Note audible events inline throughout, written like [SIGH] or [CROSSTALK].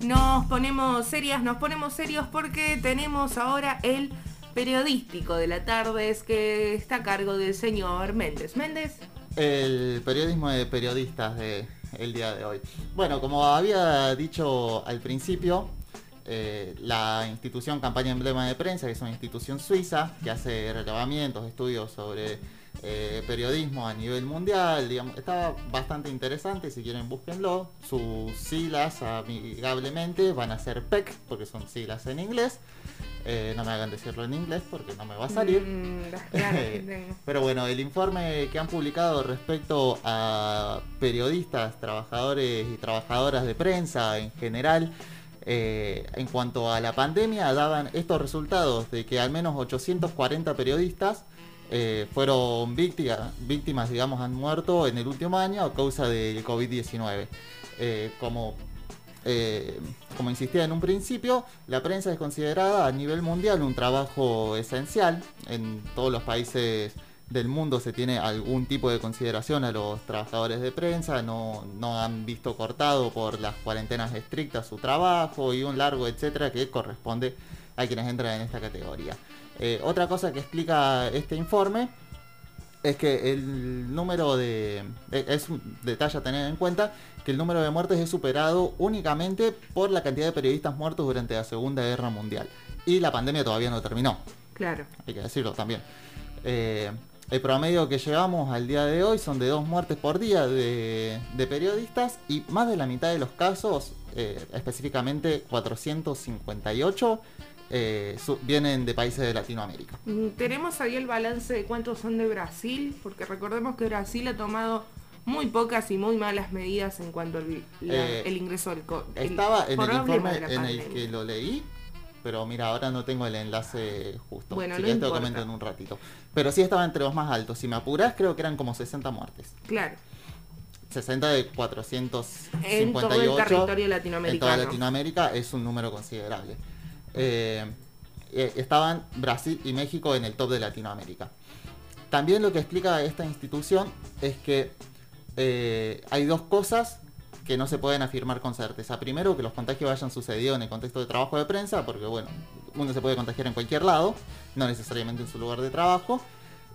nos ponemos serias, nos ponemos serios porque tenemos ahora el periodístico de la tarde, que está a cargo del señor Méndez. Méndez. El periodismo de periodistas de el día de hoy. Bueno, como había dicho al principio, eh, la institución Campaña Emblema de Prensa, que es una institución suiza que hace relevamientos, estudios sobre eh, periodismo a nivel mundial, digamos, está bastante interesante, si quieren búsquenlo. Sus siglas amigablemente van a ser PEC, porque son siglas en inglés. Eh, no me hagan decirlo en inglés porque no me va a salir. Mm, [LAUGHS] Pero bueno, el informe que han publicado respecto a periodistas, trabajadores y trabajadoras de prensa en general, eh, en cuanto a la pandemia, daban estos resultados de que al menos 840 periodistas eh, fueron víctimas, víctimas, digamos, han muerto en el último año a causa del COVID-19. como eh, como insistía en un principio, la prensa es considerada a nivel mundial un trabajo esencial. En todos los países del mundo se tiene algún tipo de consideración a los trabajadores de prensa, no, han visto cortado por las cuarentenas estrictas su trabajo y un largo etcétera que corresponde quienes entran en esta categoría. Eh, otra cosa que explica este informe es que el número de. Es un detalle a tener en cuenta que el número de muertes es superado únicamente por la cantidad de periodistas muertos durante la Segunda Guerra Mundial. Y la pandemia todavía no terminó. Claro. Hay que decirlo también. Eh, el promedio que llevamos al día de hoy son de dos muertes por día de, periodistas y más de la mitad de los casos, eh, específicamente 458, eh, vienen de países de Latinoamérica. Mm, ¿Tenemos ahí el balance de cuántos son de Brasil? Porque recordemos que Brasil ha tomado muy pocas y muy malas medidas en cuanto al eh, el ingreso del COVID. Estaba en el informe en el que lo leí, pero mira, ahora no tengo el enlace justo. Bueno, si no te lo comento en un ratito. Pero sí estaba entre los más altos. Si me apuras, creo que eran como 60 muertes. Claro. 60 de 458. En todo el territorio latinoamericano. En toda Latinoamérica es un número considerable. Eh, eh, estaban Brasil y México en el top de Latinoamérica. También lo que explica esta institución es que eh, hay dos cosas que no se pueden afirmar con certeza. Primero, que los contagios hayan sucedido en el contexto de trabajo de prensa, porque bueno, uno se puede contagiar en cualquier lado, no necesariamente en su lugar de trabajo.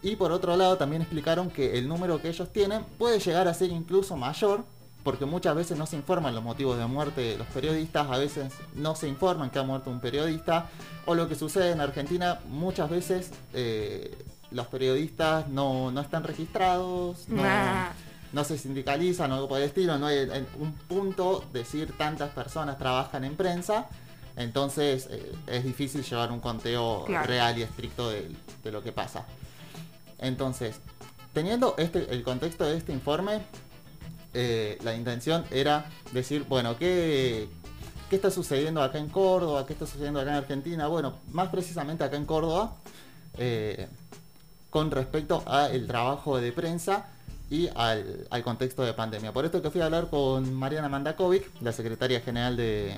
Y por otro lado, también explicaron que el número que ellos tienen puede llegar a ser incluso mayor porque muchas veces no se informan los motivos de muerte de los periodistas, a veces no se informan que ha muerto un periodista, o lo que sucede en Argentina, muchas veces eh, los periodistas no, están registrados, no, se sindicalizan o algo por el estilo, no hay en un punto decir tantas personas trabajan en prensa, entonces eh, es difícil llevar un conteo real y estricto de, de lo que pasa. Entonces, teniendo este, el contexto de este informe, eh, la intención era decir, bueno, ¿qué, ¿qué está sucediendo acá en Córdoba? ¿Qué está sucediendo acá en Argentina? Bueno, más precisamente acá en Córdoba, eh, con respecto al trabajo de prensa y al, contexto de pandemia. Por esto que fui a hablar con Mariana Mandakovic, la secretaria general de,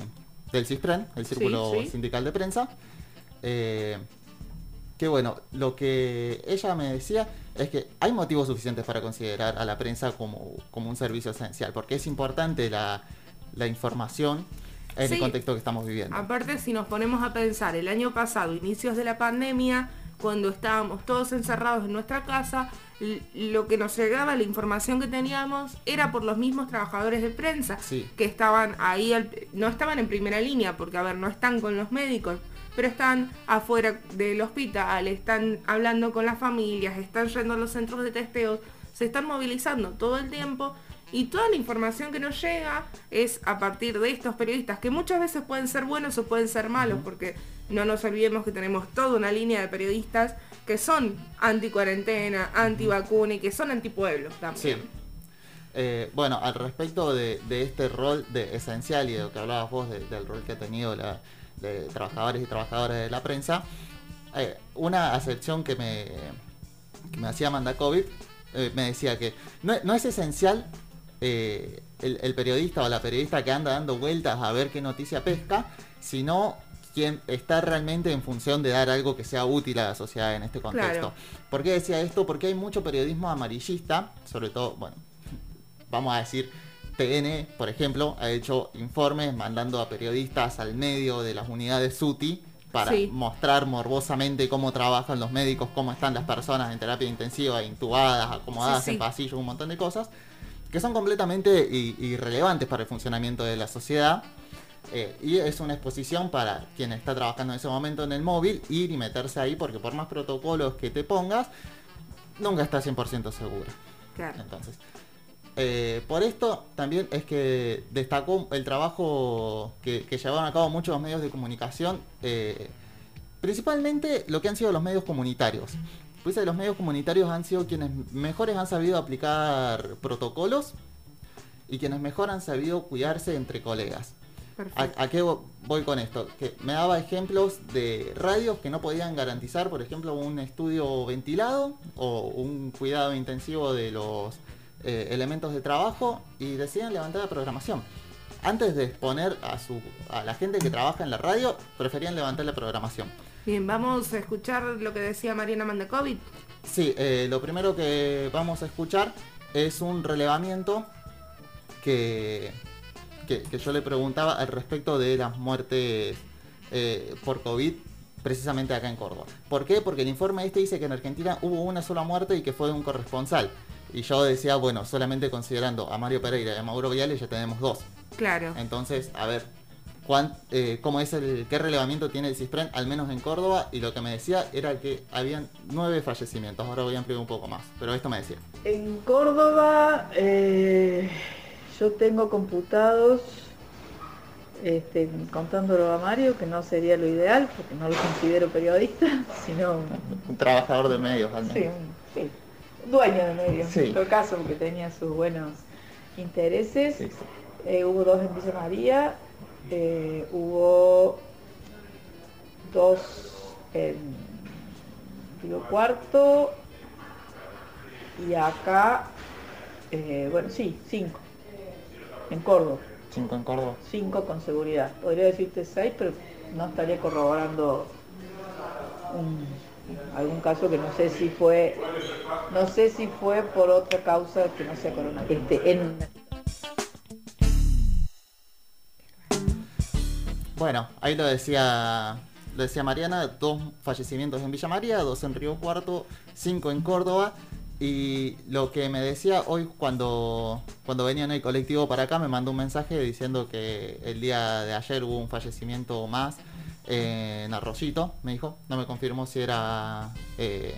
del CISPREN, el Círculo Sindical de Prensa. Eh, que bueno, lo que ella me decía es que hay motivos suficientes para considerar a la prensa como, un servicio esencial, porque es importante la, información en el contexto que estamos viviendo. Aparte, si nos ponemos a pensar, el año pasado, inicios de la pandemia, cuando estábamos todos encerrados en nuestra casa, lo que nos llegaba, la información que teníamos, era por los mismos trabajadores de prensa, que estaban ahí, no estaban en primera línea, porque a ver, no están con los médicos, pero están afuera del hospital, están hablando con las familias, están yendo a los centros de testeos, se están movilizando todo el tiempo y toda la información que nos llega es a partir de estos periodistas, que muchas veces pueden ser buenos o pueden ser malos, porque no nos olvidemos que tenemos toda una línea de periodistas que son anti-cuarentena, anti-vacuna y que son antipueblos también. Eh, bueno, al respecto de, este rol de esencial y de lo que hablabas vos del rol que ha tenido la, de trabajadores y trabajadoras de la prensa, eh, una acepción que me, me hacía Amanda COVID eh, me decía que no, es esencial eh, el, periodista o la periodista que anda dando vueltas a ver qué noticia pesca, sino quien está realmente en función de dar algo que sea útil a la sociedad en este contexto. ¿Por qué decía esto? Porque hay mucho periodismo amarillista, sobre todo, bueno, vamos a decir, TN, por ejemplo, ha hecho informes mandando a periodistas al medio de las unidades SUTI para mostrar morbosamente cómo trabajan los médicos, cómo están las personas en terapia intensiva, intubadas, acomodadas en pasillos, un montón de cosas, que son completamente irrelevantes para el funcionamiento de la sociedad. Eh, y es una exposición para quien está trabajando en ese momento en el móvil, ir y meterse ahí, porque por más protocolos que te pongas, nunca está 100% seguro. Claro. Entonces, eh, por esto también es que destacó el trabajo que, llevaron a cabo muchos medios de comunicación, eh, principalmente lo que han sido los medios comunitarios. Pues los medios comunitarios han sido quienes mejores han sabido aplicar protocolos y quienes mejor han sabido cuidarse entre colegas. ¿A, qué voy con esto? Que me daba ejemplos de radios que no podían garantizar, por ejemplo, un estudio ventilado o un cuidado intensivo de los eh, elementos de trabajo y deciden levantar la programación. Antes de exponer a, su, a la gente que trabaja en la radio, preferían levantar la programación. Bien, vamos a escuchar lo que decía Mariana Mandakovic. Sí, eh, lo primero que vamos a escuchar es un relevamiento que, que, yo le preguntaba al respecto de las muertes eh, por COVID precisamente acá en Córdoba. ¿Por qué? Porque el informe este dice que en Argentina hubo una sola muerte y que fue de un corresponsal. Y yo decía, bueno, solamente considerando a Mario Pereira y a Mauro Viales ya tenemos dos. Claro. Entonces, a ver, ¿cuán, eh, ¿cómo es el, qué relevamiento tiene el CISPREN, al menos en Córdoba? Y lo que me decía era que habían nueve fallecimientos. Ahora voy a ampliar un poco más, pero esto me decía. En Córdoba, eh, yo tengo computados, este, contándolo a Mario, que no sería lo ideal, porque no lo considero periodista, [LAUGHS] sino... Un trabajador de medios, al menos. Sí, sí dueño de medios, en todo caso, porque tenía sus buenos intereses. Eh, hubo dos en Villa María, eh, hubo dos en Río Cuarto y acá, eh, bueno, sí, cinco, en Córdoba. Cinco en Córdoba. Cinco con seguridad. Podría decirte seis, pero no estaría corroborando un algún caso que no sé si fue, no sé si fue por otra causa que no sea coronavirus. Este, bueno, ahí lo decía, lo decía Mariana, dos fallecimientos en Villa María, dos en Río Cuarto, cinco en Córdoba. Y lo que me decía hoy cuando, cuando venía en el colectivo para acá, me mandó un mensaje diciendo que el día de ayer hubo un fallecimiento más en Arrocito, me dijo. No me confirmó si era, eh,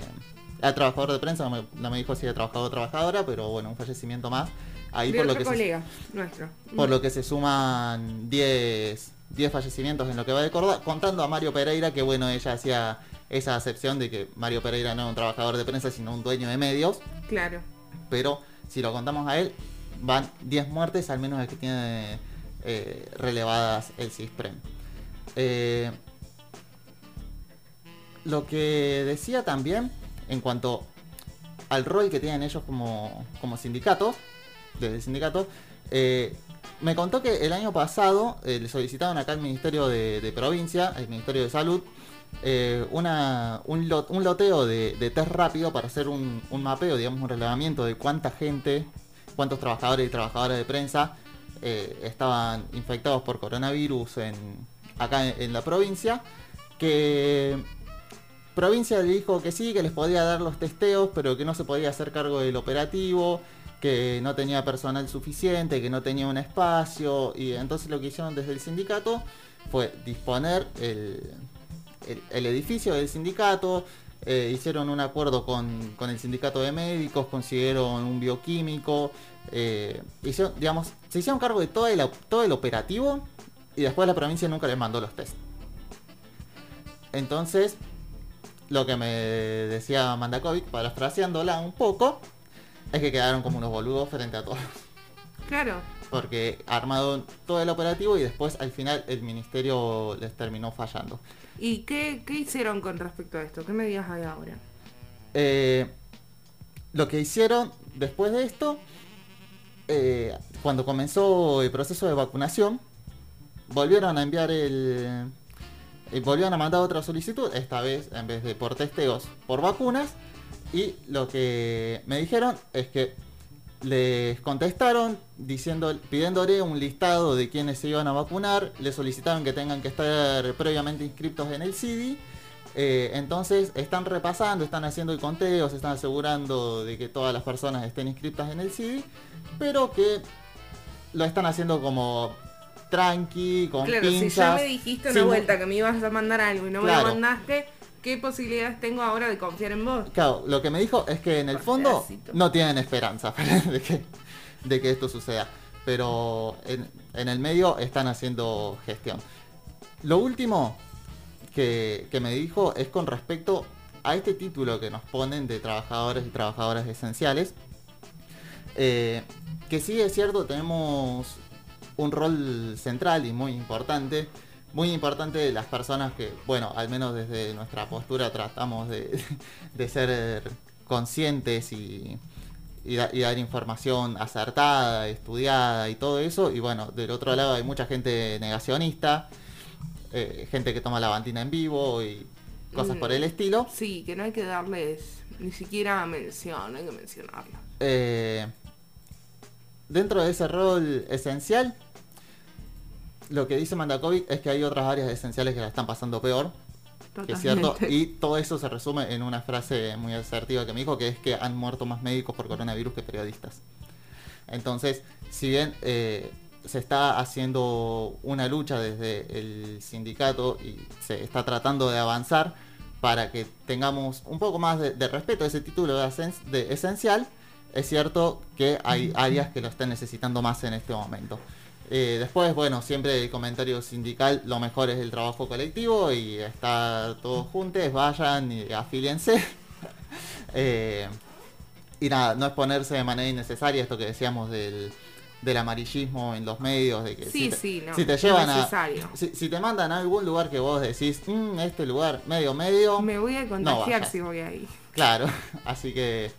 trabajador de prensa, no me, dijo si era trabajador o trabajadora, pero bueno, un fallecimiento más. Ahí por lo que colega se, nuestro. Por lo que se suman 10 fallecimientos en lo que va de Córdoba, contando a Mario Pereira, que bueno, ella hacía esa acepción de que Mario Pereira no es un trabajador de prensa, sino un dueño de medios. Claro. Pero si lo contamos a él, van 10 muertes, al menos el que tiene eh, relevadas el CISPREM. Eh, lo que decía también en cuanto al rol que tienen ellos como, como sindicatos, desde el sindicato, eh, me contó que el año pasado eh, le solicitaron acá al Ministerio de, Provincia, al Ministerio de Salud, una, un, loteo de, test rápido para hacer un, mapeo, digamos, un relevamiento de cuánta gente, cuántos trabajadores y trabajadoras de prensa estaban infectados por coronavirus en, acá en, la provincia, que provincia dijo que sí, que les podía dar los testeos, pero que no se podía hacer cargo del operativo, que no tenía personal suficiente, que no tenía un espacio, y entonces lo que hicieron desde el sindicato fue disponer el, edificio del sindicato, eh, hicieron un acuerdo con, el sindicato de médicos, consiguieron un bioquímico, eh, digamos, se hicieron cargo de todo el, todo el operativo y después la provincia nunca les mandó los test. Entonces, lo que me decía Mandakovic, parafraseándola un poco, es que quedaron como unos boludos frente a todos. Claro. Porque armado todo el operativo y después al final el ministerio les terminó fallando. ¿Y qué, hicieron con respecto a esto? ¿Qué medidas hay ahora? Eh, lo que hicieron después de esto, eh, cuando comenzó el proceso de vacunación, volvieron a enviar el... Y volvieron a mandar otra solicitud, esta vez en vez de por testeos, por vacunas. Y lo que me dijeron es que les contestaron diciendo, pidiéndole un listado de quienes se iban a vacunar, le solicitaron que tengan que estar previamente inscritos en el CIDI. Eh, entonces están repasando, están haciendo el conteo, se están asegurando de que todas las personas estén inscritas en el CIDI, pero que lo están haciendo como tranqui, con claro, si ya me dijiste una vuelta que me ibas a mandar algo y no me lo mandaste, ¿qué posibilidades tengo ahora de confiar en vos? Claro, lo que me dijo es que en el fondo no tienen esperanza [LAUGHS] de que, de que esto suceda. Pero en, el medio están haciendo gestión. Lo último que, me dijo es con respecto a este título que nos ponen de trabajadores y trabajadoras esenciales. Eh, que sí es cierto, tenemos un rol central y muy importante muy importante las personas que, bueno, al menos desde nuestra postura tratamos de, [LAUGHS] ser conscientes y, dar información acertada, estudiada y todo eso. Y bueno, del otro lado hay mucha gente negacionista, eh, gente que toma la bantina en vivo y cosas por el mm, estilo. Sí, que no hay que darles ni siquiera mención, hay que mencionarlo. Eh, dentro de ese rol esencial, lo que dice Mandakovic es que hay otras áreas esenciales que la están pasando peor. Que es cierto. Y todo eso se resume en una frase muy asertiva que me dijo, que es que han muerto más médicos por coronavirus que periodistas. Entonces, si bien eh, se está haciendo una lucha desde el sindicato y se está tratando de avanzar para que tengamos un poco más de, respeto a ese título de, de esencial, es cierto que hay áreas que lo están necesitando más en este momento. Eh, después, bueno, siempre el comentario sindical, lo mejor es el trabajo colectivo y estar todos juntos, vayan y afíliense. [LAUGHS] Eh, y nada, no exponerse de manera innecesaria esto que decíamos del, amarillismo en los medios, de que si, te, llevan a... Si, te mandan a algún lugar que vos decís, mm, este lugar medio medio... Me voy a contagiar si voy ahí. Claro, [LAUGHS] así que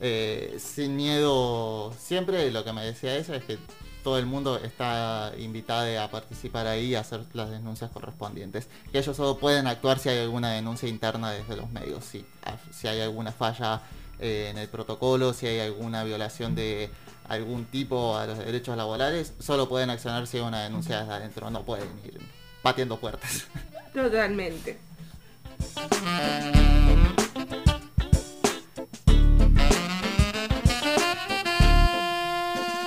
eh, sin miedo siempre, lo que me decía ella es que todo el mundo está invitado a participar ahí y hacer las denuncias correspondientes. Que ellos solo pueden actuar si hay alguna denuncia interna desde los medios, si, ah, si hay alguna falla eh, en el protocolo, si hay alguna violación de algún tipo a los derechos laborales, solo pueden accionar si hay una denuncia desde adentro, no pueden ir pateando puertas. Totalmente.